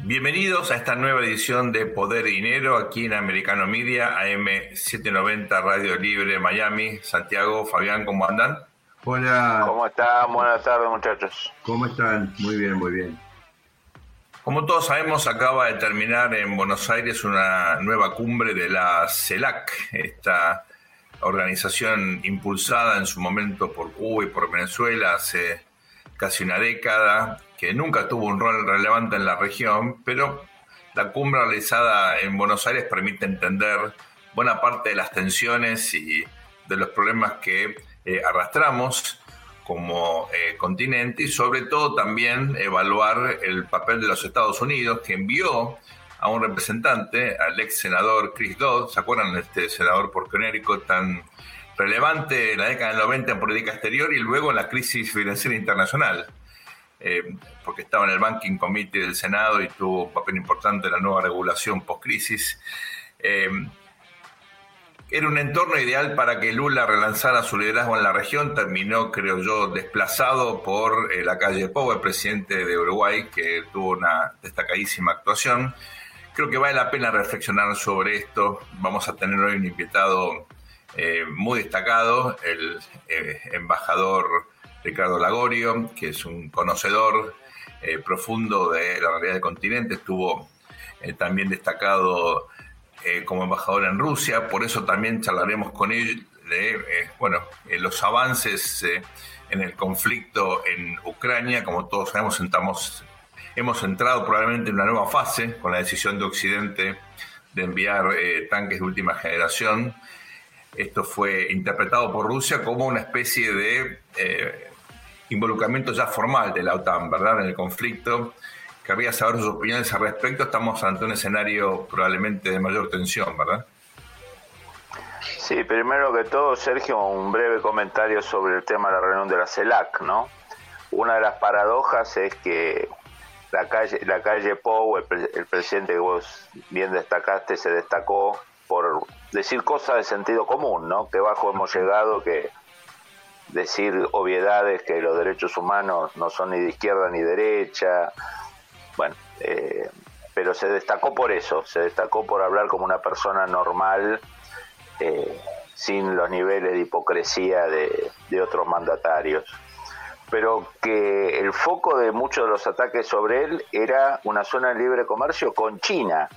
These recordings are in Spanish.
Bienvenidos a esta nueva edición de Poder y Dinero aquí en Americano Media, AM790 Radio Libre Miami. Santiago, Fabián, ¿cómo andan? Hola. ¿Cómo están? Buenas tardes, muchachos. ¿Cómo están? Muy bien, muy bien. Como todos sabemos, acaba de terminar en Buenos Aires una nueva cumbre de la CELAC, esta organización impulsada en su momento por Cuba y por Venezuela hace casi una década, que nunca tuvo un rol relevante en la región, pero la cumbre realizada en Buenos Aires permite entender buena parte de las tensiones y de los problemas que eh, arrastramos como eh, continente y sobre todo también evaluar el papel de los Estados Unidos que envió a un representante, al ex senador Chris Dodd, ¿se acuerdan de este senador por Connecticut tan relevante en la década del 90 en política exterior y luego en la crisis financiera internacional? Eh, porque estaba en el Banking Committee del Senado y tuvo un papel importante en la nueva regulación post-crisis. Eh, era un entorno ideal para que Lula relanzara su liderazgo en la región. Terminó, creo yo, desplazado por eh, la calle Pou, el presidente de Uruguay, que tuvo una destacadísima actuación. Creo que vale la pena reflexionar sobre esto. Vamos a tener hoy un invitado muy destacado, el embajador Ricardo Lagorio, que es un conocedor eh, profundo de la realidad del continente, estuvo eh, también destacado eh, como embajador en Rusia, por eso también charlaremos con él de bueno, los avances en el conflicto en Ucrania, como todos sabemos, hemos entrado probablemente en una nueva fase con la decisión de Occidente de enviar tanques de última generación. Esto fue interpretado por Rusia como una especie de involucramiento ya formal de la OTAN, ¿verdad? En el conflicto. Querría saber sus opiniones al respecto. Estamos ante un escenario probablemente de mayor tensión, ¿verdad? Sí, primero que todo, Sergio, un breve comentario sobre el tema de la reunión de la CELAC, ¿no? Una de las paradojas es que la calle, la calle Pou, el, el presidente que vos bien destacaste, se destacó por decir cosas de sentido común, ¿no? Que bajo hemos llegado, que decir obviedades que los derechos humanos no son ni de izquierda ni derecha, bueno, eh, pero se destacó por eso, se destacó por hablar como una persona normal, eh, sin los niveles de hipocresía de, de otros mandatarios. Pero que el foco de muchos de los ataques sobre él era una zona de libre comercio con China,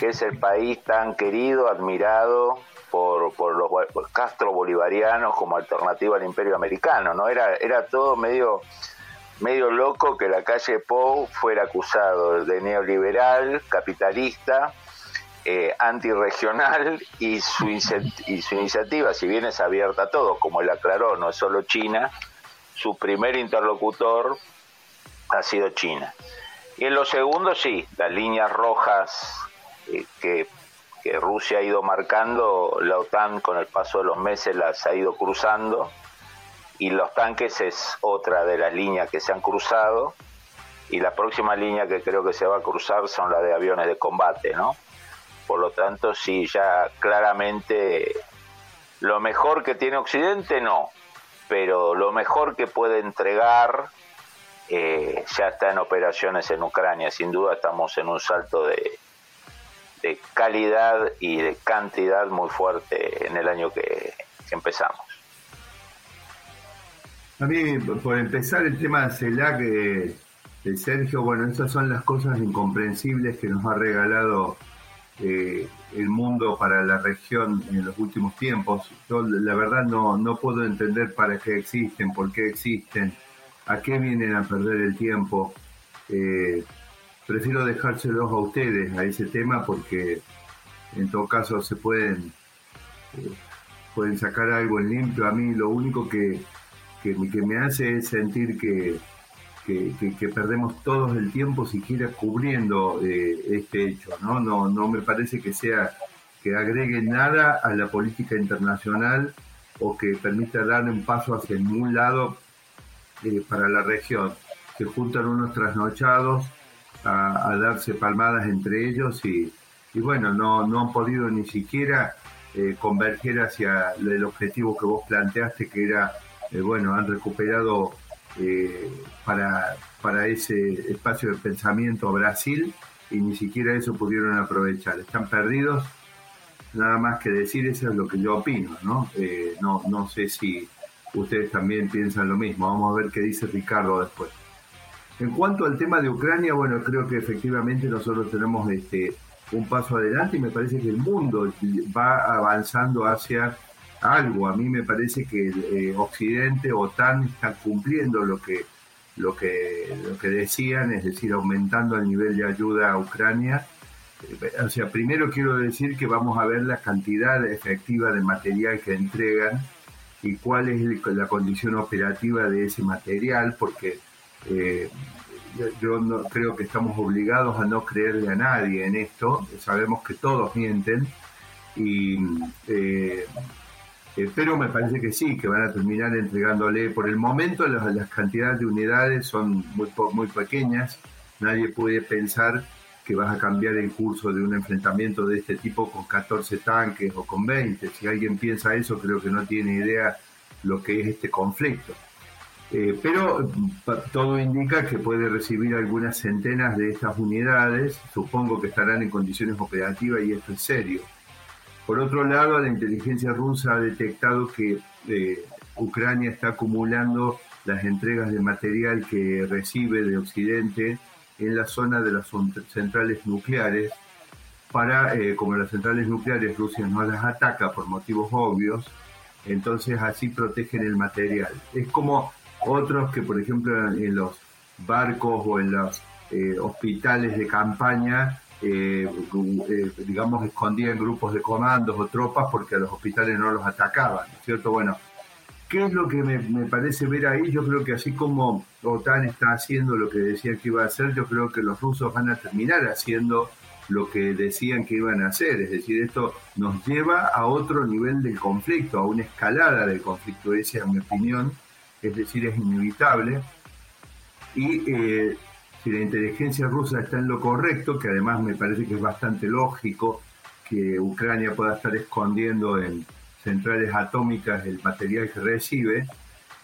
que es el país tan querido, admirado por, por los Castro bolivarianos como alternativa al imperio americano, ¿no? Era, era todo medio, medio loco que la calle Pou fuera acusado de neoliberal, capitalista, eh, antirregional y su, y su iniciativa, si bien es abierta a todos, como él aclaró, no es solo China, su primer interlocutor ha sido China. Y en lo segundo, sí, las líneas rojas eh, que que Rusia ha ido marcando, la OTAN con el paso de los meses las ha ido cruzando y los tanques es otra de las líneas que se han cruzado y la próxima línea que creo que se va a cruzar son las de aviones de combate, ¿no? Por lo tanto, sí, ya claramente lo mejor que tiene Occidente no, pero lo mejor que puede entregar eh, ya está en operaciones en Ucrania. Sin duda estamos en un salto de, de calidad y de cantidad muy fuerte en el año que, empezamos. A mí, por empezar, el tema de CELAC de, Sergio, bueno, esas son las cosas incomprensibles que nos ha regalado eh, el mundo para la región en los últimos tiempos. Yo, la verdad, no, no puedo entender para qué existen, por qué existen, a qué vienen a perder el tiempo. Eh, prefiero dejárselos a ustedes a ese tema porque en todo caso se pueden eh, pueden sacar algo en limpio. A mí lo único que, que, me hace es sentir que, que, perdemos todos el tiempo siquiera cubriendo eh, este hecho, ¿no? ¿no? No me parece que sea que agregue nada a la política internacional o que permita dar un paso hacia ningún lado eh, para la región. Se juntan unos trasnochados a, darse palmadas entre ellos y, y, bueno, no, no han podido ni siquiera eh, converger hacia el objetivo que vos planteaste, que era, eh, bueno, han recuperado para, para ese espacio de pensamiento Brasil y ni siquiera eso pudieron aprovechar. Están perdidos nada más que decir, eso es lo que yo opino, ¿no? Eh, no, no sé si ustedes también piensan lo mismo. Vamos a ver qué dice Ricardo después. En cuanto al tema de Ucrania, bueno, creo que efectivamente nosotros tenemos este, un paso adelante y me parece que el mundo va avanzando hacia algo. A mí me parece que eh, Occidente, OTAN, están cumpliendo lo que, lo, que, lo que decían, es decir, aumentando el nivel de ayuda a Ucrania o sea, primero quiero decir que vamos a ver la cantidad efectiva de material que entregan y cuál es la condición operativa de ese material, porque eh, yo, no, creo que estamos obligados a no creerle a nadie en esto, sabemos que todos mienten, y, eh, eh, pero me parece que sí, que van a terminar entregándole, por el momento las, cantidades de unidades son muy, muy pequeñas, nadie puede pensar que vas a cambiar el curso de un enfrentamiento de este tipo con 14 tanques o con 20. Si alguien piensa eso, creo que no tiene idea lo que es este conflicto. Eh, pero todo indica que puede recibir algunas centenas de estas unidades, supongo que estarán en condiciones operativas y esto es serio. Por otro lado, la inteligencia rusa ha detectado que eh, Ucrania está acumulando las entregas de material que recibe de Occidente en la zona de las centrales nucleares para, eh, como las centrales nucleares Rusia no las ataca por motivos obvios, entonces así protegen el material. Es como otros que, por ejemplo, en los barcos o en los eh, hospitales de campaña, eh, digamos, escondían grupos de comandos o tropas porque a los hospitales no los atacaban, ¿cierto? Bueno, ¿Qué es lo que me, parece ver ahí? Yo creo que así como OTAN está haciendo lo que decía que iba a hacer, yo creo que los rusos van a terminar haciendo lo que decían que iban a hacer. Es decir, esto nos lleva a otro nivel del conflicto, a una escalada del conflicto. Esa es mi opinión. Es decir, es inevitable. Y eh, si la inteligencia rusa está en lo correcto, que además me parece que es bastante lógico que Ucrania pueda estar escondiendo en centrales atómicas el material que recibe,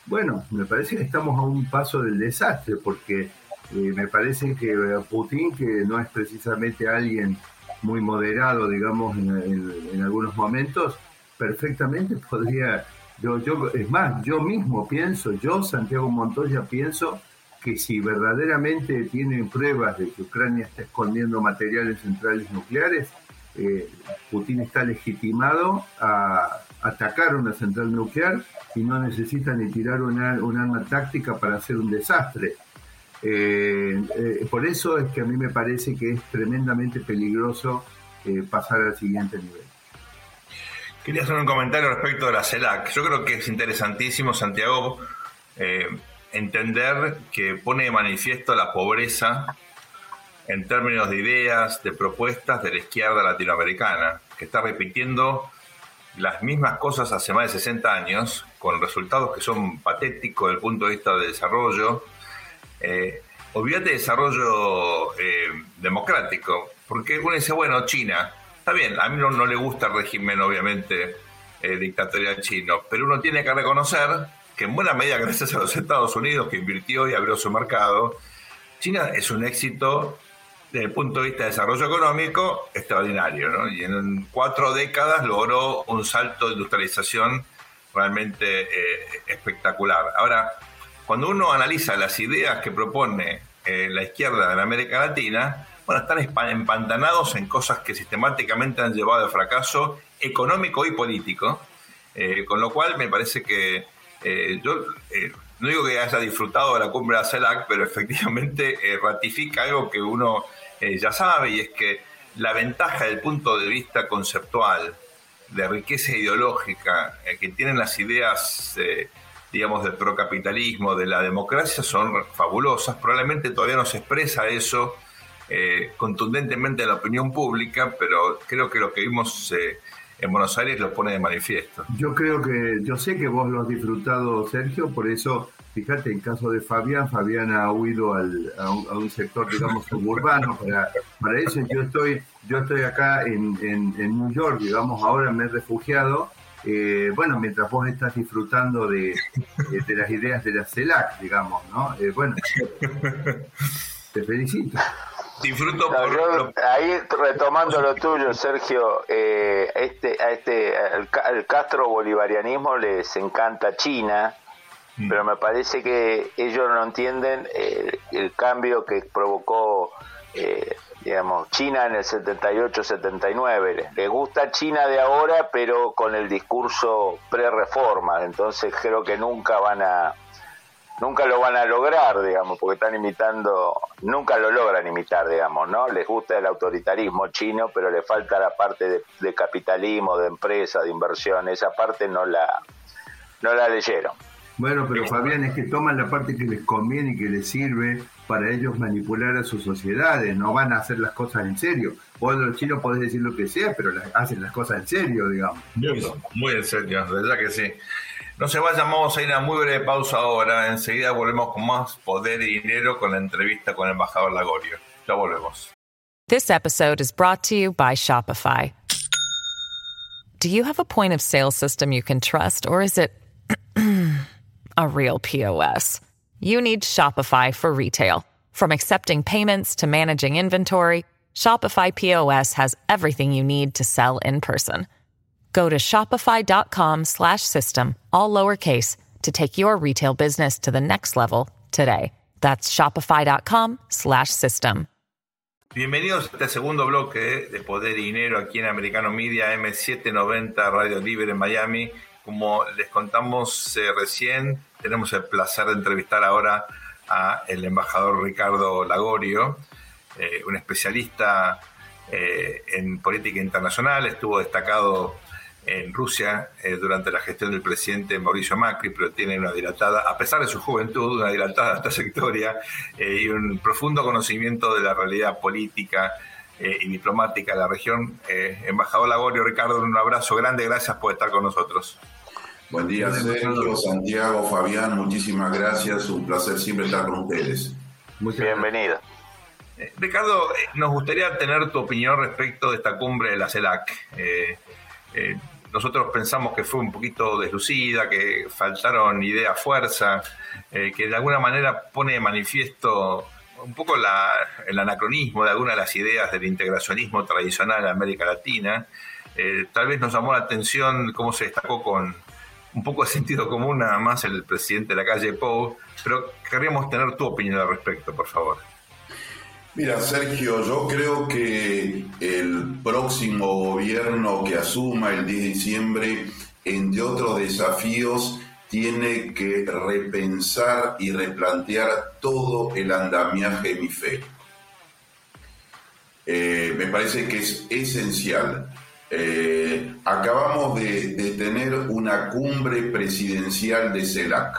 bueno, me parece que estamos a un paso del desastre, porque eh, me parece que Putin, que no es precisamente alguien muy moderado, digamos, en, algunos momentos, perfectamente podría, yo, yo, es más, yo mismo pienso, yo, Santiago Montoya, pienso que si verdaderamente tienen pruebas de que Ucrania está escondiendo materiales centrales nucleares, eh, Putin está legitimado a atacar una central nuclear y no necesita ni tirar una, un arma táctica para hacer un desastre. Eh, eh, por eso es que a mí me parece que es tremendamente peligroso pasar al siguiente nivel. Quería hacer un comentario respecto de la CELAC. Yo creo que es interesantísimo, Santiago, entender que pone de manifiesto la pobreza en términos de ideas, de propuestas de la izquierda latinoamericana, que está repitiendo las mismas cosas hace más de 60 años, con resultados que son patéticos desde el punto de vista de desarrollo. Eh, olvídate de desarrollo eh, democrático, porque uno dice, bueno, China, está bien, a mí no, no le gusta el régimen, obviamente, eh, dictatorial chino, pero uno tiene que reconocer que en buena medida, gracias a los Estados Unidos, que invirtió y abrió su mercado, China es un éxito desde el punto de vista de desarrollo económico, extraordinario. Y en cuatro décadas logró un salto de industrialización realmente eh, espectacular. Ahora, cuando uno analiza las ideas que propone eh, la izquierda en América Latina, bueno, están empantanados en cosas que sistemáticamente han llevado al fracaso económico y político, eh, con lo cual me parece que yo no digo que haya disfrutado de la cumbre de la CELAC, pero efectivamente ratifica algo que uno eh, ya sabe, y es que la ventaja del punto de vista conceptual, de riqueza ideológica, eh, que tienen las ideas eh, digamos, del procapitalismo, de la democracia, son fabulosas. Probablemente todavía no se expresa eso eh, contundentemente en la opinión pública, pero creo que lo que vimos eh, en Buenos Aires lo pone de manifiesto. Yo creo que, yo sé que vos lo has disfrutado, Sergio, por eso, fíjate, en caso de Fabián, Fabián ha huido al, a, un, sector, digamos, suburbano, para, para eso yo estoy, yo estoy acá en, en, New York, digamos, ahora me he refugiado, eh, bueno, mientras vos estás disfrutando de, de, las ideas de la CELAC, digamos, ¿no? Eh, bueno, te felicito. Disfruto Ahí retomando lo tuyo, Sergio, eh, este, a este, al, Castro bolivarianismo les encanta China, mm. pero me parece que ellos no entienden eh, el cambio que provocó eh, digamos, China en el 78-79. Les gusta China de ahora, pero con el discurso pre-reforma. Entonces creo que nunca van a nunca lo van a lograr, digamos, porque están imitando, nunca lo logran imitar, digamos, ¿no? Les gusta el autoritarismo chino, pero le falta la parte de, capitalismo, de empresa, de inversión, esa parte no la, no la leyeron. Bueno, pero Fabián, es que toman la parte que les conviene y que les sirve para ellos manipular a sus sociedades, no van a hacer las cosas en serio. Vos los chinos podés decir lo que sea, pero hacen las cosas en serio, digamos. Muy, muy en serio, verdad que sí. No se vayan, vamos a ir a muy breve pausa ahora. Enseguida volvemos con más poder y dinero con la entrevista con el embajador Lagorio. Ya volvemos. This episode is brought to you by Shopify. Do you have a point of sale system you can trust, or is it a real POS? You need Shopify for retail. From accepting payments to managing inventory, Shopify POS has everything you need to sell in person. Go to shopify.com slash system, all lowercase, to take your retail business to the next level today. That's shopify.com slash system. Bienvenidos a este segundo bloque de Poder y Dinero aquí en Americano Media M790 Radio Libre en Miami. Como les contamos eh, recién, tenemos el placer de entrevistar ahora a el embajador Ricardo Lagorio, eh, un especialista eh, en política internacional, estuvo destacado en Rusia eh, durante la gestión del presidente Mauricio Macri, pero tiene una dilatada, a pesar de su juventud, una dilatada trayectoria eh, y un profundo conocimiento de la realidad política eh, y diplomática de la región. embajador Lagorio, Ricardo, un abrazo grande, gracias por estar con nosotros. Buen día, Sergio, Santiago, Fabián, muchísimas gracias, un placer siempre estar con ustedes. Muy bienvenido. Ricardo, nos gustaría tener tu opinión respecto de esta cumbre de la CELAC nosotros pensamos que fue un poquito deslucida, que faltaron idea, fuerza, eh, que de alguna manera pone de manifiesto un poco el anacronismo de algunas de las ideas del integracionismo tradicional en América Latina. Eh, tal vez nos llamó la atención cómo se destacó con un poco de sentido común nada más el presidente de la calle Pou, pero querríamos tener tu opinión al respecto, por favor. Mira, Sergio, yo creo que el próximo gobierno que asuma el 10 de diciembre, entre otros desafíos, tiene que repensar y replantear todo el andamiaje hemisférico. Eh, me parece que es esencial. Eh, acabamos de, de tener una cumbre presidencial de CELAC,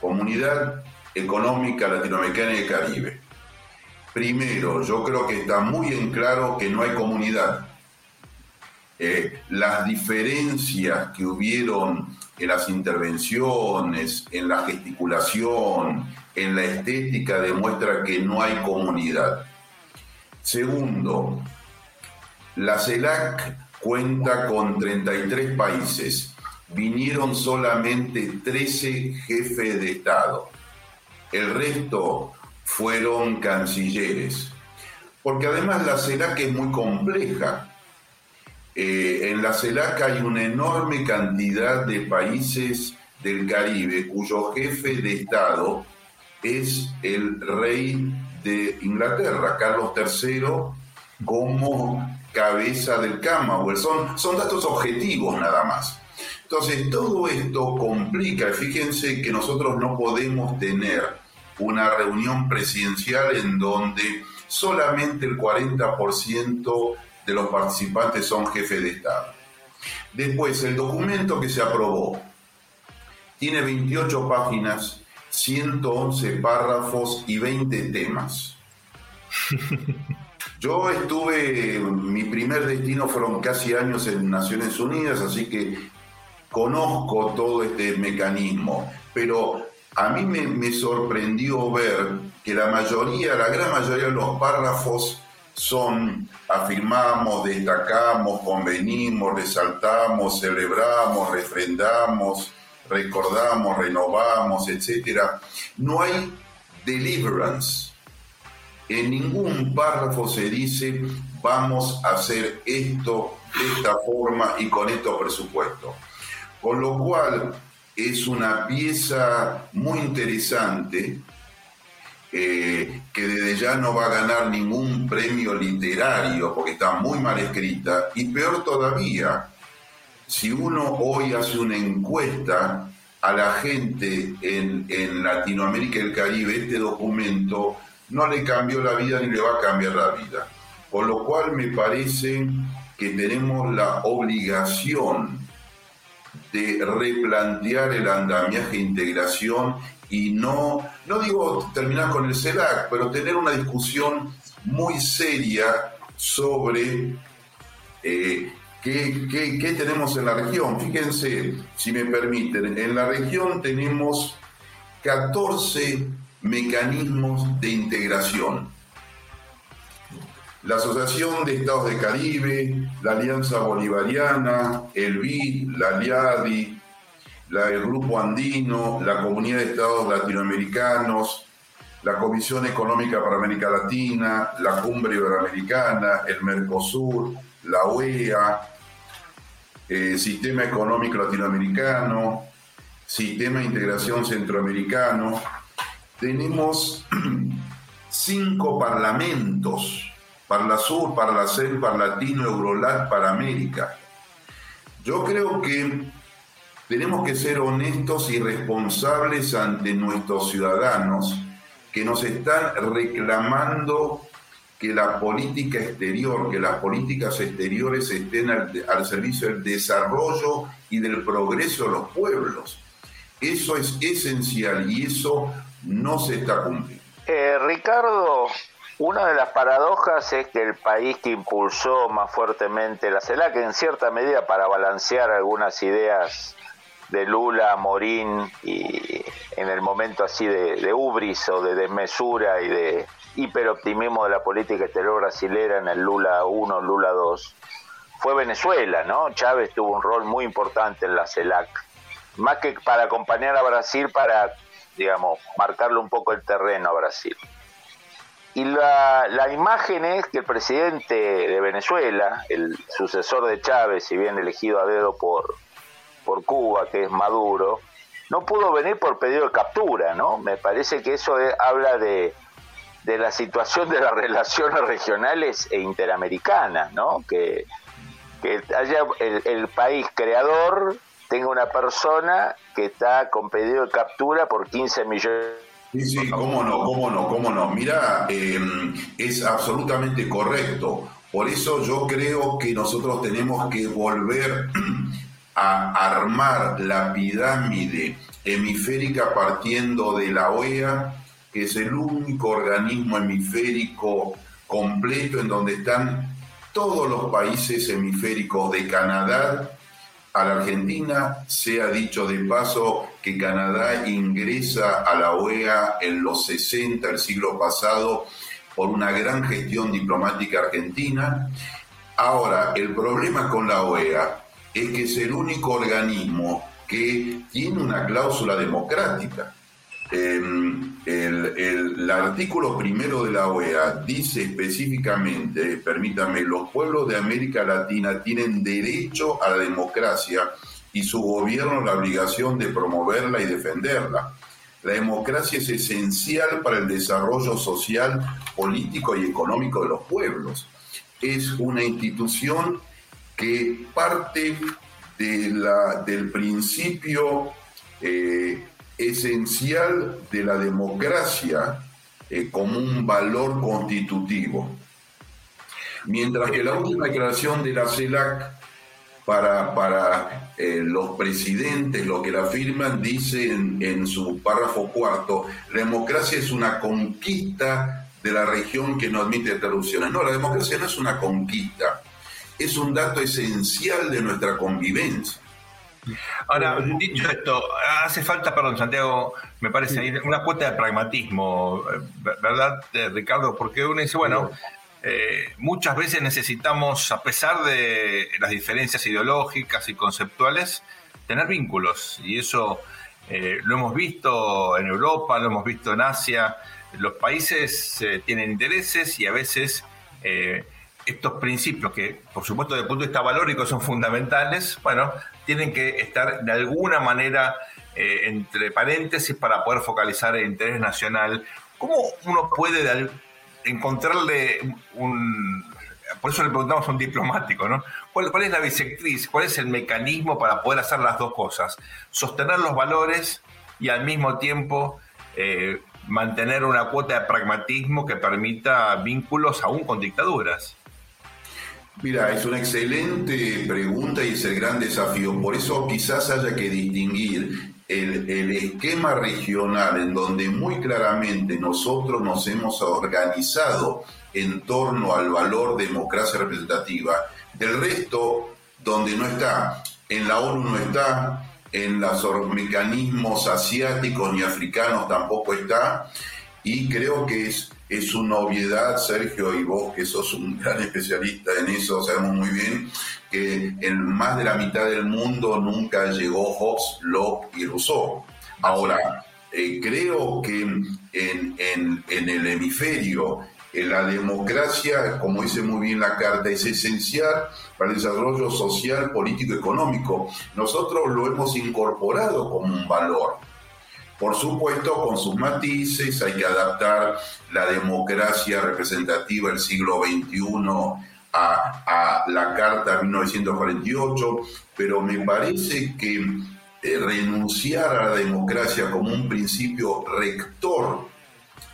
Comunidad Económica Latinoamericana y Caribe Primero, yo creo que está muy en claro que no hay comunidad. Eh, las diferencias que hubieron en las intervenciones, en la gesticulación, en la estética, demuestra que no hay comunidad. Segundo, la CELAC cuenta con 33 países. Vinieron solamente 13 jefes de Estado. El resto fueron cancilleres. Porque además la CELAC es muy compleja. Eh, en la CELAC hay una enorme cantidad de países del Caribe cuyo jefe de Estado es el rey de Inglaterra, Carlos III, como cabeza del Commonwealth. Son, son datos objetivos nada más. Entonces, todo esto complica. Fíjense que nosotros no podemos tener una reunión presidencial en donde solamente el 40% de los participantes son jefes de Estado. Después, el documento que se aprobó tiene 28 páginas, 111 párrafos y 20 temas. Yo estuve, mi primer destino fueron casi años en Naciones Unidas, así que conozco todo este mecanismo, pero a mí me, sorprendió ver que la mayoría, la gran mayoría de los párrafos son afirmamos, destacamos, convenimos, resaltamos, celebramos, refrendamos, recordamos, renovamos, etc. No hay deliverance. En ningún párrafo se dice vamos a hacer esto de esta forma y con estos presupuestos. Con lo cual es una pieza muy interesante eh, que desde ya no va a ganar ningún premio literario porque está muy mal escrita y peor todavía, si uno hoy hace una encuesta a la gente en, en Latinoamérica y el Caribe, este documento no le cambió la vida ni le va a cambiar la vida. Con lo cual me parece que tenemos la obligación de replantear el andamiaje integración y no, no digo terminar con el CELAC, pero tener una discusión muy seria sobre eh, qué, qué, tenemos en la región. Fíjense, si me permiten, en la región tenemos 14 mecanismos de integración la Asociación de Estados del Caribe, la Alianza Bolivariana, el BID, la ALIADI, el Grupo Andino, la Comunidad de Estados Latinoamericanos, la Comisión Económica para América Latina, la Cumbre Iberoamericana, el Mercosur, la OEA, el eh, Sistema Económico Latinoamericano, Sistema de Integración Centroamericano. Tenemos cinco parlamentos para la Sur, para la CEL, para Latino, Eurolat, para América. Yo creo que tenemos que ser honestos y responsables ante nuestros ciudadanos que nos están reclamando que la política exterior, que las políticas exteriores estén al, servicio del desarrollo y del progreso de los pueblos. Eso es esencial y eso no se está cumpliendo. Eh, Ricardo, una de las paradojas es que el país que impulsó más fuertemente la CELAC, en cierta medida para balancear algunas ideas de Lula, Morín y en el momento así de, de ubris o de desmesura y de hiperoptimismo de la política exterior brasilera en el Lula 1, Lula 2, fue Venezuela, ¿no? Chávez tuvo un rol muy importante en la CELAC, más que para acompañar a Brasil, para, digamos, marcarle un poco el terreno a Brasil. Y la, la, imagen es que el presidente de Venezuela, el sucesor de Chávez, si bien elegido a dedo por, por Cuba, que es Maduro, no pudo venir por pedido de captura, ¿no? Me parece que eso habla de, de la situación de las relaciones regionales e interamericanas, ¿no? Que, que haya el, el país creador tenga una persona que está con pedido de captura por 15 millones Sí, sí, cómo no, cómo no, cómo no. Mira, em, es absolutamente correcto. Por eso yo creo que nosotros tenemos que volver a armar la pirámide hemisférica partiendo de la OEA, que es el único organismo hemisférico completo en donde están todos los países hemisféricos de Canadá a la Argentina. Se ha dicho de paso que Canadá ingresa a la OEA en los 60 del siglo pasado por una gran gestión diplomática argentina. Ahora, el problema con la OEA es que es el único organismo que tiene una cláusula democrática. Em, el, artículo primero de la OEA dice específicamente, permítame, los pueblos de América Latina tienen derecho a la democracia y su gobierno la obligación de promoverla y defenderla. La democracia es esencial para el desarrollo social, político y económico de los pueblos. Es una institución que parte de la, del principio eh, esencial de la democracia eh, como un valor constitutivo. Mientras que la última declaración de la CELAC para, para eh, los presidentes, lo que la afirman, dice en, en su párrafo cuarto, la democracia es una conquista de la región que no admite interrupciones. No, la democracia no es una conquista, es un dato esencial de nuestra convivencia. Ahora, dicho esto, hace falta, perdón, Santiago, me parece, una cuota de pragmatismo, ¿verdad, Ricardo? Porque uno dice, bueno, eh, muchas veces necesitamos, a pesar de las diferencias ideológicas y conceptuales, tener vínculos. Y eso eh, lo hemos visto en Europa, lo hemos visto en Asia. Los países eh, tienen intereses y a veces estos principios que, por supuesto, desde el punto de vista valórico son fundamentales, bueno, tienen que estar de alguna manera entre paréntesis para poder focalizar el interés nacional. ¿Cómo uno puede encontrarle un... Por eso le preguntamos a un diplomático, ¿no? ¿Cuál, es la bisectriz? ¿Cuál es el mecanismo para poder hacer las dos cosas? Sostener los valores y al mismo tiempo eh, mantener una cuota de pragmatismo que permita vínculos aún con dictaduras. Mira, es una excelente pregunta y es el gran desafío. Por eso quizás haya que distinguir el, esquema regional en donde muy claramente nosotros nos hemos organizado en torno al valor democracia representativa, del resto donde no está, en la ONU no está, en los mecanismos asiáticos ni africanos tampoco está, y creo que es, es una obviedad, Sergio, y vos que sos un gran especialista en eso, sabemos muy bien, que en más de la mitad del mundo nunca llegó Hobbes, Locke y Rousseau. Ahora, eh, creo que en, en, el hemisferio la democracia, como dice muy bien la carta, es esencial para el desarrollo social, político, económico. Nosotros lo hemos incorporado como un valor. Por supuesto, con sus matices, hay que adaptar la democracia representativa del siglo XXI a, la Carta 1948, pero me parece que eh, renunciar a la democracia como un principio rector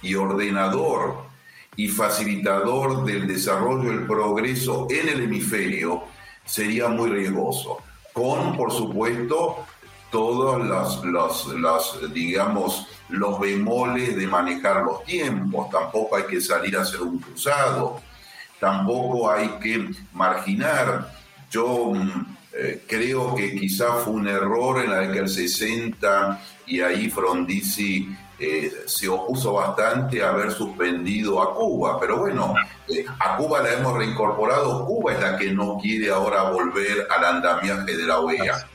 y ordenador y facilitador del desarrollo del progreso en el hemisferio sería muy riesgoso, con, por supuesto, todos los, los, los, digamos, los bemoles de manejar los tiempos. Tampoco hay que salir a hacer un cruzado tampoco hay que marginar. Yo mm, eh, creo que quizá fue un error en la década del 60 y ahí Frondizi eh, se opuso bastante a haber suspendido a Cuba, pero bueno, eh, a Cuba la hemos reincorporado, Cuba es la que no quiere ahora volver al andamiaje de la OEA.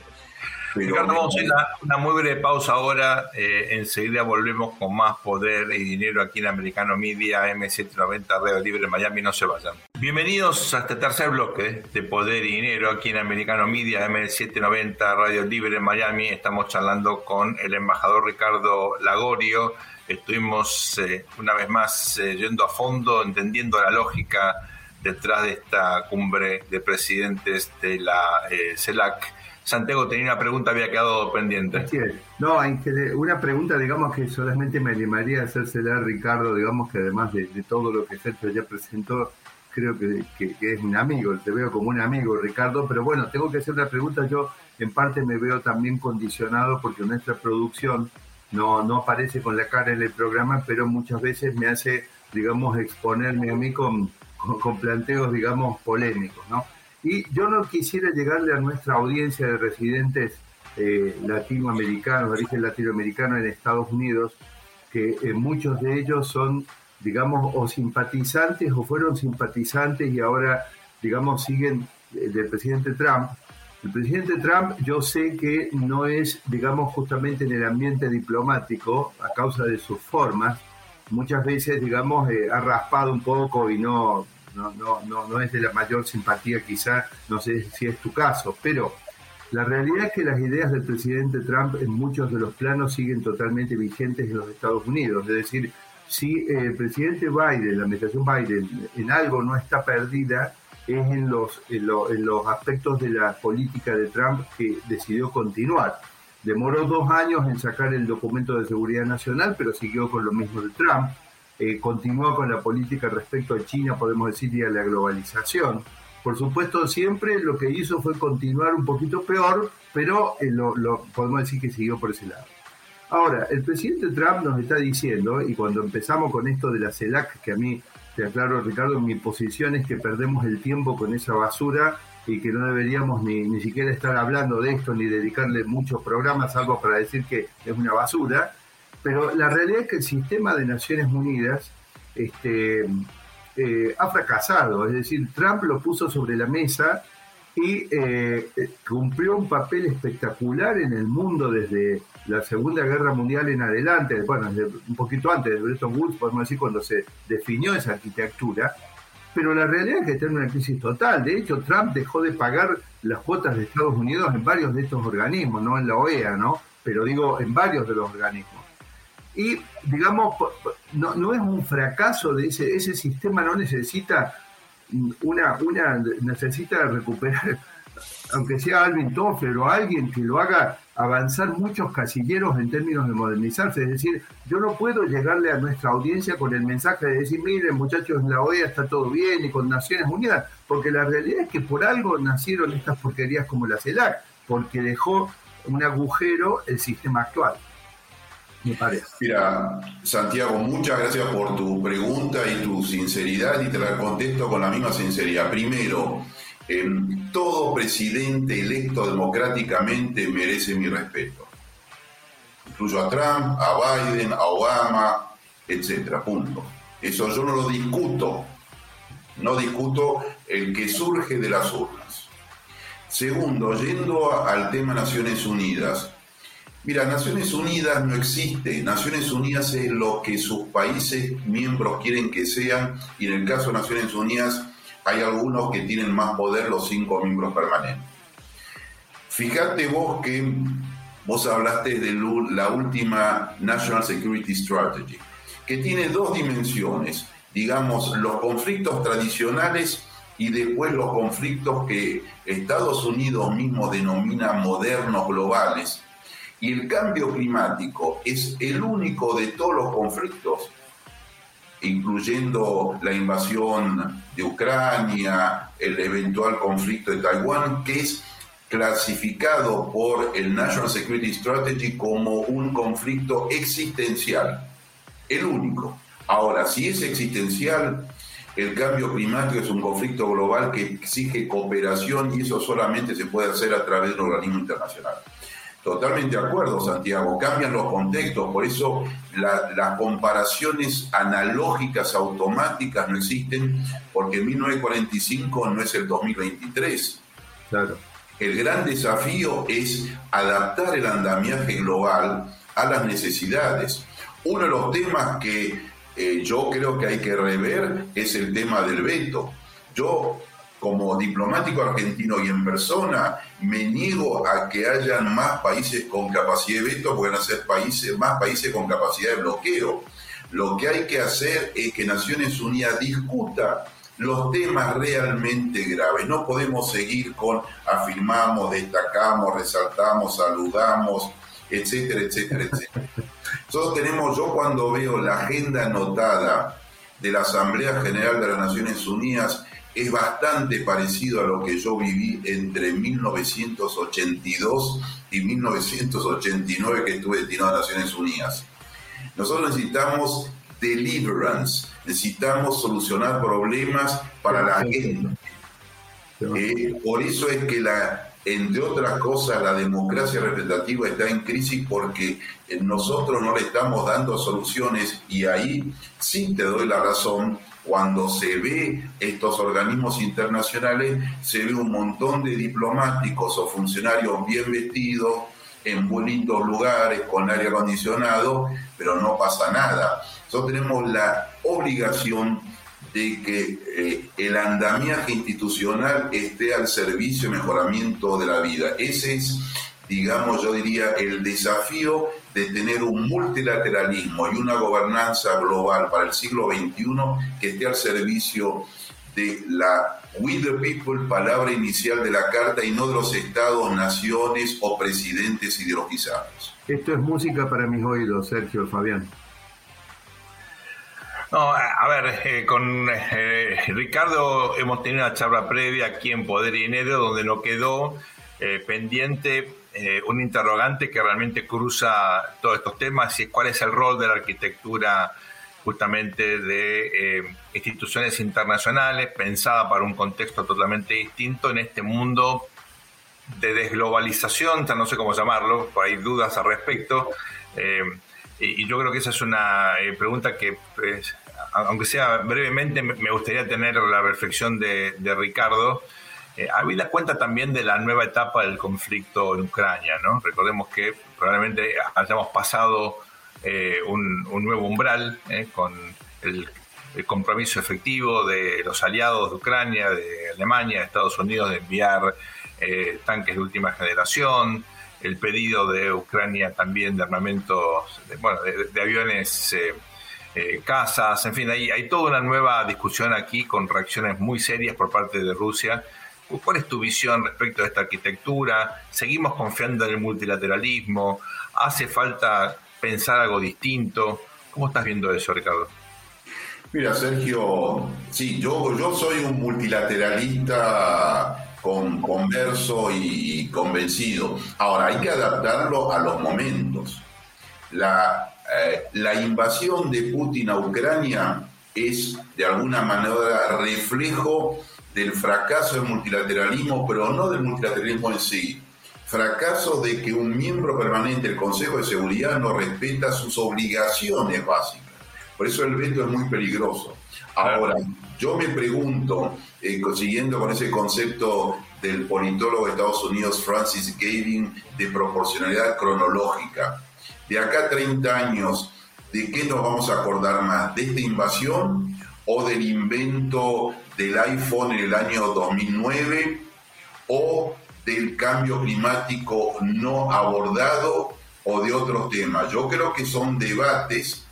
Ricardo, vamos a una, una, muy breve pausa ahora. Eh, enseguida volvemos con más poder y dinero aquí en Americano Media, M790 Radio Libre Miami. No se vayan. Bienvenidos a este tercer bloque de Poder y Dinero aquí en Americano Media, M790 Radio Libre Miami. Estamos charlando con el embajador Ricardo Lagorio. Estuvimos eh, una vez más eh, yendo a fondo, entendiendo la lógica detrás de esta cumbre de presidentes de la CELAC Santiago tenía una pregunta, había quedado pendiente. No, una pregunta, digamos, que solamente me animaría a hacérsela a Ricardo, digamos, que además de, todo lo que Sergio ya presentó, creo que, es un amigo, te veo como un amigo, Ricardo, pero bueno, tengo que hacer una pregunta, yo en parte me veo también condicionado porque nuestra producción no, no aparece con la cara en el programa, pero muchas veces me hace, digamos, exponerme a mí con, con planteos, digamos, polémicos, ¿no? Y yo no quisiera llegarle a nuestra audiencia de residentes eh, latinoamericanos, de origen latinoamericano en Estados Unidos, que eh, muchos de ellos son, digamos, o simpatizantes o fueron simpatizantes y ahora, digamos, siguen eh, del presidente Trump. El presidente Trump yo sé que no es, digamos, justamente en el ambiente diplomático, a causa de sus formas, muchas veces, digamos, ha raspado un poco y no, no, no, no, no es de la mayor simpatía quizá, no sé si es tu caso, pero la realidad es que las ideas del presidente Trump en muchos de los planos siguen totalmente vigentes en los Estados Unidos. Es decir, si el presidente Biden, la administración Biden, en algo no está perdida, es en los, en, los aspectos de la política de Trump que decidió continuar. Demoró dos años en sacar el documento de seguridad nacional, pero siguió con lo mismo de Trump eh, continuó con la política respecto a China, podemos decir, y a la globalización. Por supuesto, siempre lo que hizo fue continuar un poquito peor, pero eh, lo, podemos decir que siguió por ese lado. Ahora, el presidente Trump nos está diciendo, y cuando empezamos con esto de la CELAC, que a mí, te aclaro Ricardo, mi posición es que perdemos el tiempo con esa basura y que no deberíamos ni, ni siquiera estar hablando de esto ni dedicarle muchos programas, algo para decir que es una basura. Pero la realidad es que el sistema de Naciones Unidas este, eh, ha fracasado. Es decir, Trump lo puso sobre la mesa y eh, cumplió un papel espectacular en el mundo desde la Segunda Guerra Mundial en adelante, bueno, un poquito antes de Bretton Woods, podemos decir, cuando se definió esa arquitectura, pero la realidad es que está en una crisis total. De hecho, Trump dejó de pagar las cuotas de Estados Unidos en varios de estos organismos, no en la OEA, ¿no? Pero digo, en varios de los organismos. Y, digamos, no, no es un fracaso de ese, ese sistema, no necesita una, una, necesita recuperar, aunque sea Alvin Toffler o alguien que lo haga avanzar muchos casilleros en términos de modernizarse. Es decir, yo no puedo llegarle a nuestra audiencia con el mensaje de decir, miren muchachos, la OEA está todo bien y con Naciones Unidas, porque la realidad es que por algo nacieron estas porquerías como la CELAC, porque dejó un agujero el sistema actual. Mira, Santiago, muchas gracias por tu pregunta y tu sinceridad y te la contesto con la misma sinceridad. Primero, todo presidente electo democráticamente merece mi respeto. Incluyo a Trump, a Biden, a Obama, etcétera. Punto. Eso yo no lo discuto. No discuto el que surge de las urnas. Segundo, yendo al tema Naciones Unidas. Mira, Naciones Unidas no existe. Naciones Unidas es lo que sus países miembros quieren que sean y en el caso de Naciones Unidas hay algunos que tienen más poder los cinco miembros permanentes. Fíjate vos que vos hablaste de la última National Security Strategy, que tiene dos dimensiones, digamos, los conflictos tradicionales y después los conflictos que Estados Unidos mismo denomina modernos globales. Y el cambio climático es el único de todos los conflictos incluyendo la invasión de Ucrania, el eventual conflicto de Taiwán, que es clasificado por el National Security Strategy como un conflicto existencial, el único. Ahora, si es existencial, el cambio climático es un conflicto global que exige cooperación y eso solamente se puede hacer a través de un organismo internacional. Totalmente de acuerdo, Santiago. Cambian los contextos, por eso las comparaciones analógicas automáticas no existen, porque 1945 no es el 2023. Claro. El gran desafío es adaptar el andamiaje global a las necesidades. Uno de los temas que eh, yo creo que hay que rever es el tema del veto. Yo como diplomático argentino y en persona, me niego a que hayan más países con capacidad de veto, porque van ser países, más países con capacidad de bloqueo. Lo que hay que hacer es que Naciones Unidas discuta los temas realmente graves. No podemos seguir con afirmamos, destacamos, resaltamos, saludamos, etcétera, etcétera, etcétera. Nosotros tenemos, yo cuando veo la agenda anotada de la Asamblea General de las Naciones Unidas, es bastante parecido a lo que yo viví entre 1982 y 1989 que estuve destinado a Naciones Unidas. Nosotros necesitamos deliverance, necesitamos solucionar problemas para la gente. Eh, por eso es que la, entre otras cosas, la democracia representativa está en crisis porque nosotros no le estamos dando soluciones y ahí sí te doy la razón cuando se ve estos organismos internacionales, se ve un montón de diplomáticos o funcionarios bien vestidos, en bonitos lugares, con aire acondicionado, pero no pasa nada. Nosotros tenemos la obligación de que eh, el andamiaje institucional esté al servicio y mejoramiento de la vida. Ese es, digamos, yo diría, el desafío de tener un multilateralismo y una gobernanza global para el siglo XXI que esté al servicio de la We the People, palabra inicial de la carta, y no de los estados, naciones o presidentes ideologizados. Esto es música para mis oídos, Sergio Fabián. No, a ver, eh, con eh, Ricardo hemos tenido una charla previa aquí en Poder y Dinero donde no quedó eh, pendiente un interrogante que realmente cruza todos estos temas y cuál es el rol de la arquitectura justamente de instituciones internacionales pensada para un contexto totalmente distinto en este mundo de desglobalización, no sé cómo llamarlo, hay dudas al respecto. Y, yo creo que esa es una eh, pregunta que, pues, aunque sea brevemente, me gustaría tener la reflexión de, Ricardo. Eh, habida cuenta también de la nueva etapa del conflicto en Ucrania, ¿no? Recordemos que probablemente hayamos pasado eh, un, nuevo umbral eh, con el, compromiso efectivo de los aliados de Ucrania, de Alemania, de Estados Unidos de enviar tanques de última generación, el pedido de Ucrania también de armamentos, de, bueno, de, aviones eh, eh, casas, en fin, hay, hay toda una nueva discusión aquí con reacciones muy serias por parte de Rusia. ¿Cuál es tu visión respecto a esta arquitectura? ¿Seguimos confiando en el multilateralismo? ¿Hace falta pensar algo distinto? ¿Cómo estás viendo eso, Ricardo? Mira, Sergio, sí, yo, yo soy un multilateralista con, converso y, convencido. Ahora, hay que adaptarlo a los momentos. La, eh, la invasión de Putin a Ucrania es de alguna manera reflejo del fracaso del multilateralismo, pero no del multilateralismo en sí. Fracaso de que un miembro permanente del Consejo de Seguridad no respeta sus obligaciones básicas. Por eso el veto es muy peligroso. Ahora, yo me pregunto, eh, siguiendo con ese concepto del politólogo de Estados Unidos Francis Gavin de proporcionalidad cronológica, de acá a 30 años, ¿de qué nos vamos a acordar más? ¿De esta invasión o del invento del iPhone en el año 2009 o del cambio climático no abordado o de otros temas? Yo creo que son debates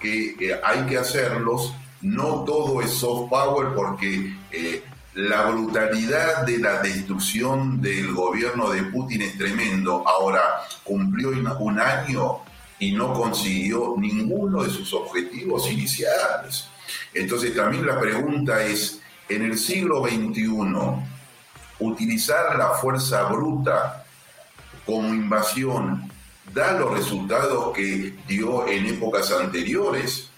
que eh, hay que hacerlos no todo es soft power porque eh, la brutalidad de la destrucción del gobierno de Putin es tremendo. Ahora, cumplió un año y no consiguió ninguno de sus objetivos iniciales. Entonces también la pregunta es, en el siglo XXI, utilizar la fuerza bruta como invasión da los resultados que dio en épocas anteriores.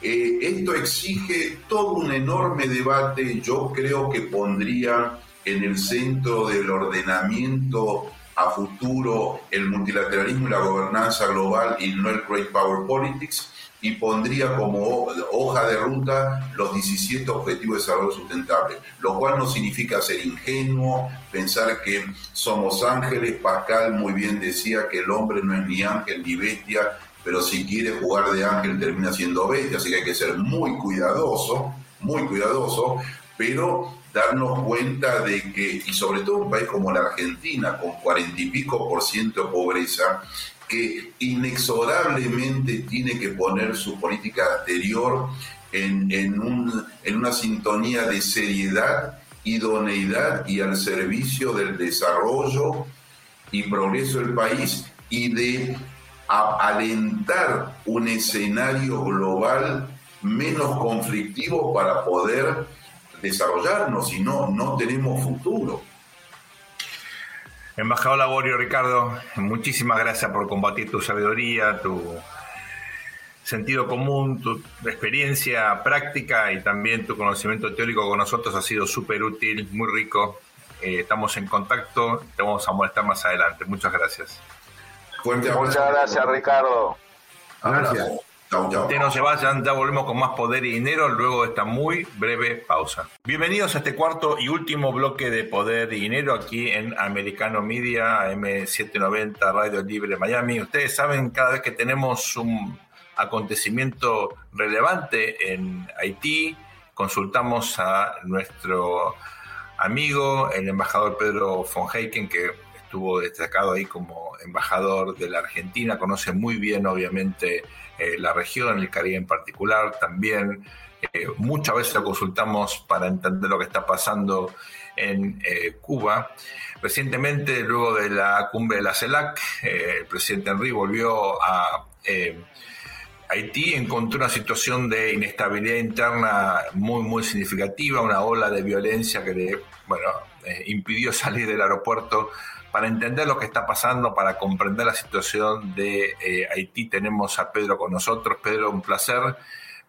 Eh, esto exige todo un enorme debate, yo creo que pondría en el centro del ordenamiento a futuro el multilateralismo y la gobernanza global y no el Great Power Politics, y pondría como hoja de ruta los 17 Objetivos de Desarrollo Sustentable, lo cual no significa ser ingenuo, pensar que somos ángeles. Pascal muy bien decía que el hombre no es ni ángel ni bestia, pero si quiere jugar de ángel termina siendo bestia, así que hay que ser muy cuidadoso, muy cuidadoso, pero darnos cuenta de que, y sobre todo un país como la Argentina, con cuarenta y pico por ciento de pobreza, que inexorablemente tiene que poner su política exterior en, en una sintonía de seriedad, idoneidad y al servicio del desarrollo y progreso del país y de alentar un escenario global menos conflictivo para poder desarrollarnos, si no, no tenemos futuro. Embajador Laborio, Ricardo, muchísimas gracias por combatir tu sabiduría, tu sentido común, tu experiencia práctica y también tu conocimiento teórico con nosotros ha sido súper útil, muy rico. Eh, estamos en contacto, te vamos a molestar más adelante. Muchas gracias. Muchas gracias, Ricardo. Gracias. Ustedes no se vayan, ya volvemos con más poder y dinero luego de esta muy breve pausa. Bienvenidos a este cuarto y último bloque de poder y dinero aquí en Americano Media, M790 Radio Libre Miami. Ustedes saben, cada vez que tenemos un acontecimiento relevante en Haití, consultamos a nuestro amigo, el embajador Pedro von Heiken, que estuvo destacado ahí como embajador de la Argentina, conoce muy bien obviamente eh, la región, el Caribe en particular, también eh, muchas veces lo consultamos para entender lo que está pasando en eh, Cuba. Recientemente, luego de la cumbre de la CELAC, el presidente Henry volvió a Haití encontró una situación de inestabilidad interna muy, muy significativa, una ola de violencia que le, bueno, impidió salir del aeropuerto. Para entender lo que está pasando, para comprender la situación de eh, Haití, tenemos a Pedro con nosotros. Pedro, un placer.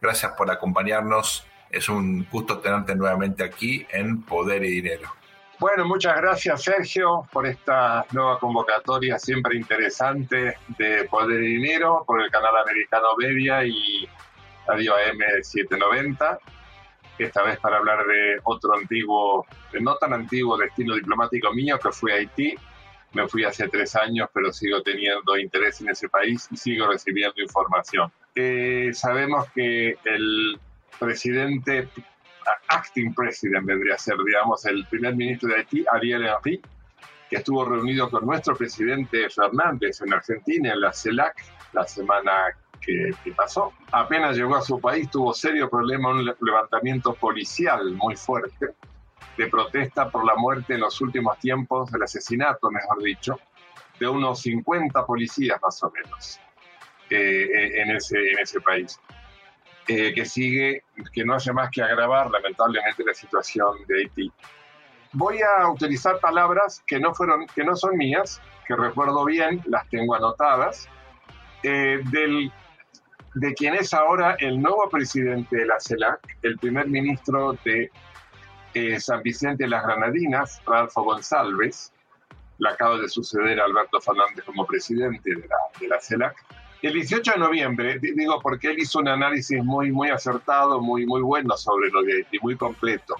Gracias por acompañarnos. Es un gusto tenerte nuevamente aquí en Poder y Dinero. Bueno, muchas gracias Sergio por esta nueva convocatoria siempre interesante de Poder y Dinero por el canal americano Media y Radio AM 790. Esta vez para hablar de otro antiguo, no tan antiguo destino diplomático mío que fue Haití. Me fui hace tres años, pero sigo teniendo interés en ese país y sigo recibiendo información. Eh, sabemos que el presidente acting president vendría a ser, digamos, el primer ministro de Haití, Ariel Henry, que estuvo reunido con nuestro presidente Fernández en Argentina, en la CELAC, la semana que, pasó. Apenas llegó a su país, tuvo serio problema, un levantamiento policial muy fuerte de protesta por la muerte en los últimos tiempos, el asesinato, mejor dicho, de unos 50 policías más o menos eh, en, ese, en ese país. Eh, que sigue, que no hace más que agravar lamentablemente la situación de Haití. Voy a utilizar palabras que no, fueron, que no son mías, que recuerdo bien, las tengo anotadas, eh, del, de quien es ahora el nuevo presidente de la CELAC, el primer ministro de eh, San Vicente de las Granadinas, Ralfo González, le acaba de suceder a Alberto Fernández como presidente de la, de la CELAC, el 18 de noviembre, digo porque él hizo un análisis muy, muy acertado, muy, muy bueno sobre lo de Haití, muy completo.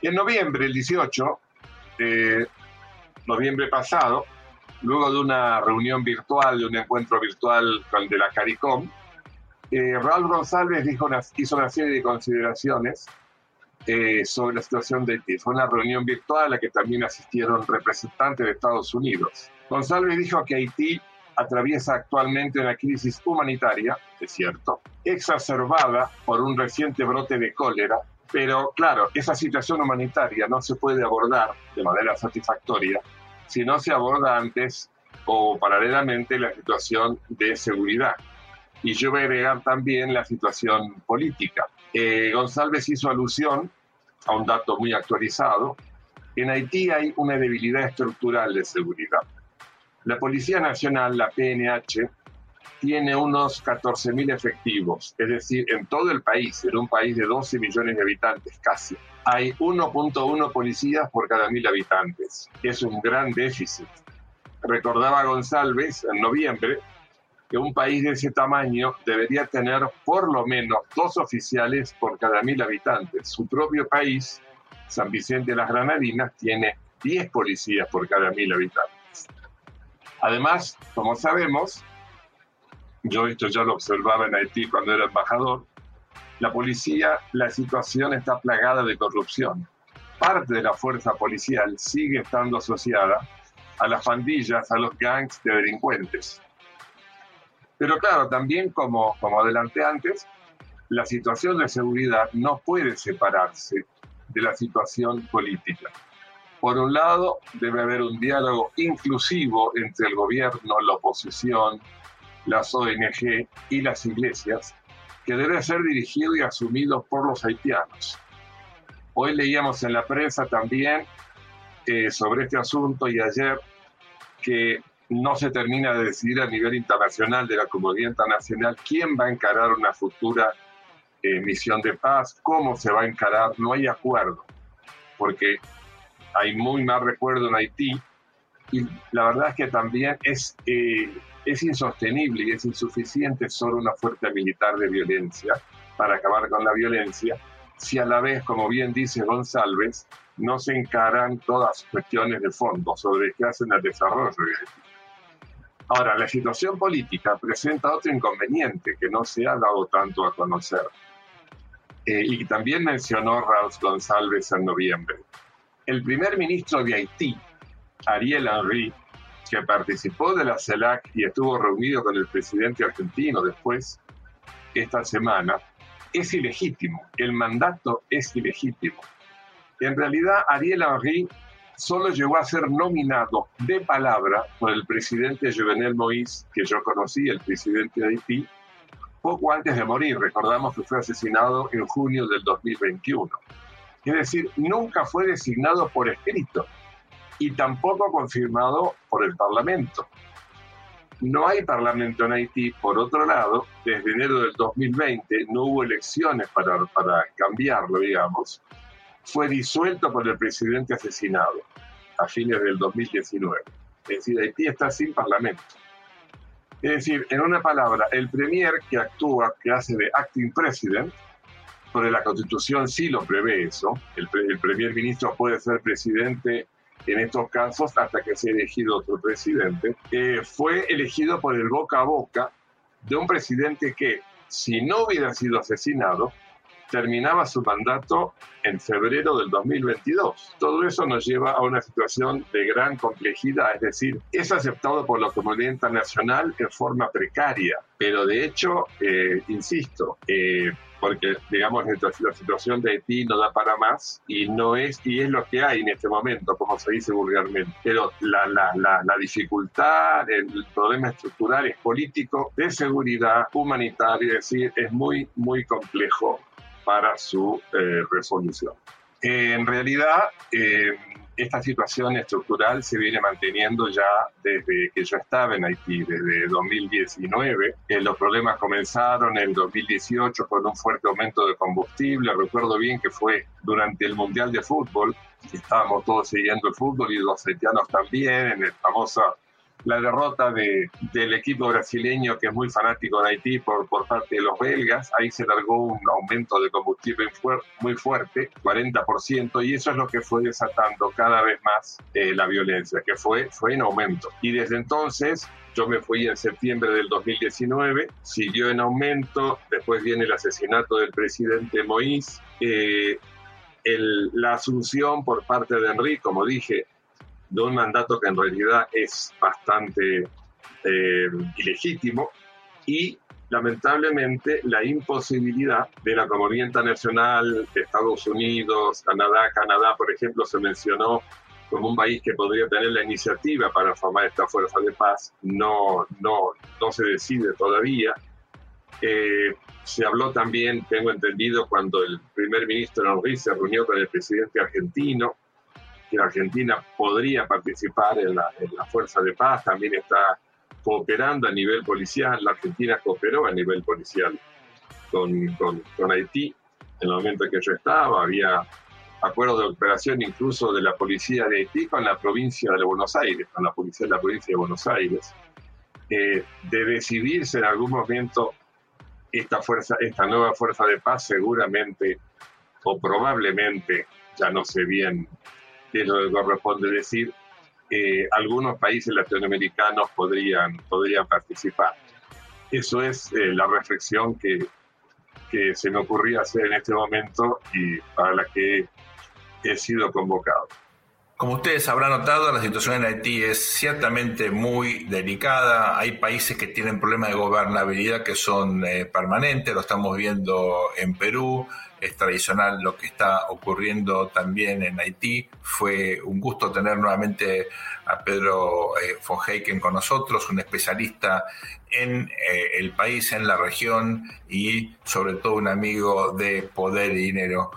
Y en noviembre, el 18, eh, noviembre pasado, luego de una reunión virtual, de un encuentro virtual con de la CARICOM, eh, González dijo hizo una serie de consideraciones eh, sobre la situación de Haití. Fue una reunión virtual a la que también asistieron representantes de Estados Unidos. González dijo que Haití atraviesa actualmente una crisis humanitaria, es cierto, exacerbada por un reciente brote de cólera, pero claro, esa situación humanitaria no se puede abordar de manera satisfactoria si no se aborda antes o paralelamente la situación de seguridad. Y yo voy a agregar también la situación política. Eh, González hizo alusión a un dato muy actualizado. En Haití hay una debilidad estructural de seguridad. La Policía Nacional, la PNH, tiene unos 14.000 efectivos, es decir, en todo el país, en un país de 12 millones de habitantes casi, hay 1.1 policías por cada mil habitantes. Es un gran déficit. Recordaba González en noviembre que un país de ese tamaño debería tener por lo menos dos oficiales por cada mil habitantes. Su propio país, San Vicente de las Granadinas, tiene 10 policías por cada mil habitantes. Además, como sabemos, yo esto ya lo observaba en Haití cuando era embajador, la policía, la situación está plagada de corrupción. Parte de la fuerza policial sigue estando asociada a las pandillas, a los gangs de delincuentes. Pero claro, también como, como adelanté antes, la situación de seguridad no puede separarse de la situación política. Por un lado, debe haber un diálogo inclusivo entre el gobierno, la oposición, las ONG y las iglesias, que debe ser dirigido y asumido por los haitianos. Hoy leíamos en la prensa también eh, sobre este asunto y ayer que no se termina de decidir a nivel internacional de la comunidad internacional quién va a encarar una futura eh, misión de paz, cómo se va a encarar, no hay acuerdo, porque hay muy mal recuerdo en Haití y la verdad es que también es, eh, es insostenible y es insuficiente solo una fuerza militar de violencia para acabar con la violencia, si a la vez, como bien dice González, no se encaran todas cuestiones de fondo sobre qué hacen el desarrollo. Ahora, la situación política presenta otro inconveniente que no se ha dado tanto a conocer. Eh, y también mencionó Raúl González en noviembre el primer ministro de Haití, Ariel Henry, que participó de la CELAC y estuvo reunido con el presidente argentino después, esta semana, es ilegítimo. El mandato es ilegítimo. En realidad, Ariel Henry solo llegó a ser nominado de palabra por el presidente Jovenel Moïse, que yo conocí, el presidente de Haití, poco antes de morir. Recordamos que fue asesinado en junio del 2021. Es decir, nunca fue designado por escrito y tampoco confirmado por el Parlamento. No hay Parlamento en Haití, por otro lado, desde enero del 2020 no hubo elecciones para, para cambiarlo, digamos. Fue disuelto por el presidente asesinado a fines del 2019. Es decir, Haití está sin Parlamento. Es decir, en una palabra, el premier que actúa, que hace de acting president, porque la constitución sí lo prevé eso, el, primer ministro puede ser presidente en estos casos hasta que sea elegido otro presidente, eh, fue elegido por el boca a boca de un presidente que, si no hubiera sido asesinado, terminaba su mandato en febrero del 2022. Todo eso nos lleva a una situación de gran complejidad, es decir, es aceptado por la comunidad internacional en forma precaria, pero de hecho, eh, insisto, eh, porque digamos la situación de Haití no da para más y no es y es lo que hay en este momento, como se dice vulgarmente. Pero la, la, dificultad, el problema estructural es político, de seguridad, humanitario, es decir, es muy, muy complejo para su eh, resolución. en realidad, eh, esta situación estructural se viene manteniendo ya desde que yo estaba en Haití, desde 2019. Eh, los problemas comenzaron en 2018 con un fuerte aumento de combustible. Recuerdo bien que fue durante el Mundial de Fútbol, estábamos todos siguiendo el fútbol y los haitianos también, en el famoso la derrota de, del equipo brasileño que es muy fanático de Haití por, por parte de los belgas. Ahí se largó un aumento de combustible muy fuerte, 40%, y eso es lo que fue desatando cada vez más eh, la violencia, que fue, fue en aumento. Y desde entonces yo me fui en septiembre del 2019, siguió en aumento, después viene el asesinato del presidente Moïse, eh, el, la asunción por parte de Henry, como dije, de un mandato que en realidad es bastante eh, ilegítimo y lamentablemente la imposibilidad de la comunidad internacional, de Estados Unidos, Canadá, Canadá por ejemplo se mencionó como un país que podría tener la iniciativa para formar esta fuerza de paz, no, no, no se decide todavía. Eh, se habló también, tengo entendido, cuando el primer ministro Henry se reunió con el presidente argentino, que Argentina podría participar en la, Fuerza de Paz, también está cooperando a nivel policial, la Argentina cooperó a nivel policial con, con, con Haití en el momento en que yo estaba, había acuerdos de operación incluso de la policía de Haití con la provincia de Buenos Aires, con la policía de la provincia de Buenos Aires, eh, de decidirse en algún momento esta fuerza, esta nueva fuerza de paz seguramente o probablemente, ya no sé bien que es lo que corresponde decir, eh, algunos países latinoamericanos podrían, podrían participar. Eso es eh, la reflexión que, que se me ocurría hacer en este momento y para la que he sido convocado. Como ustedes habrán notado, la situación en Haití es ciertamente muy delicada. Hay países que tienen problemas de gobernabilidad que son eh, permanentes, lo estamos viendo en Perú, es tradicional lo que está ocurriendo también en Haití. Fue un gusto tener nuevamente a Pedro eh, von Heiken con nosotros, un especialista en eh, el país, en la región y sobre todo un amigo de poder y dinero.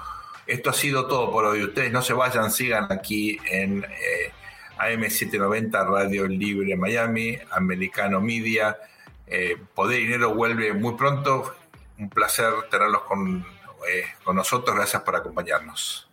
Esto ha sido todo por hoy. Ustedes no se vayan, sigan aquí en eh, AM790 Radio Libre Miami, Americano Media. Eh, Poder y Dinero vuelve muy pronto. Un placer tenerlos con, eh, con nosotros. Gracias por acompañarnos.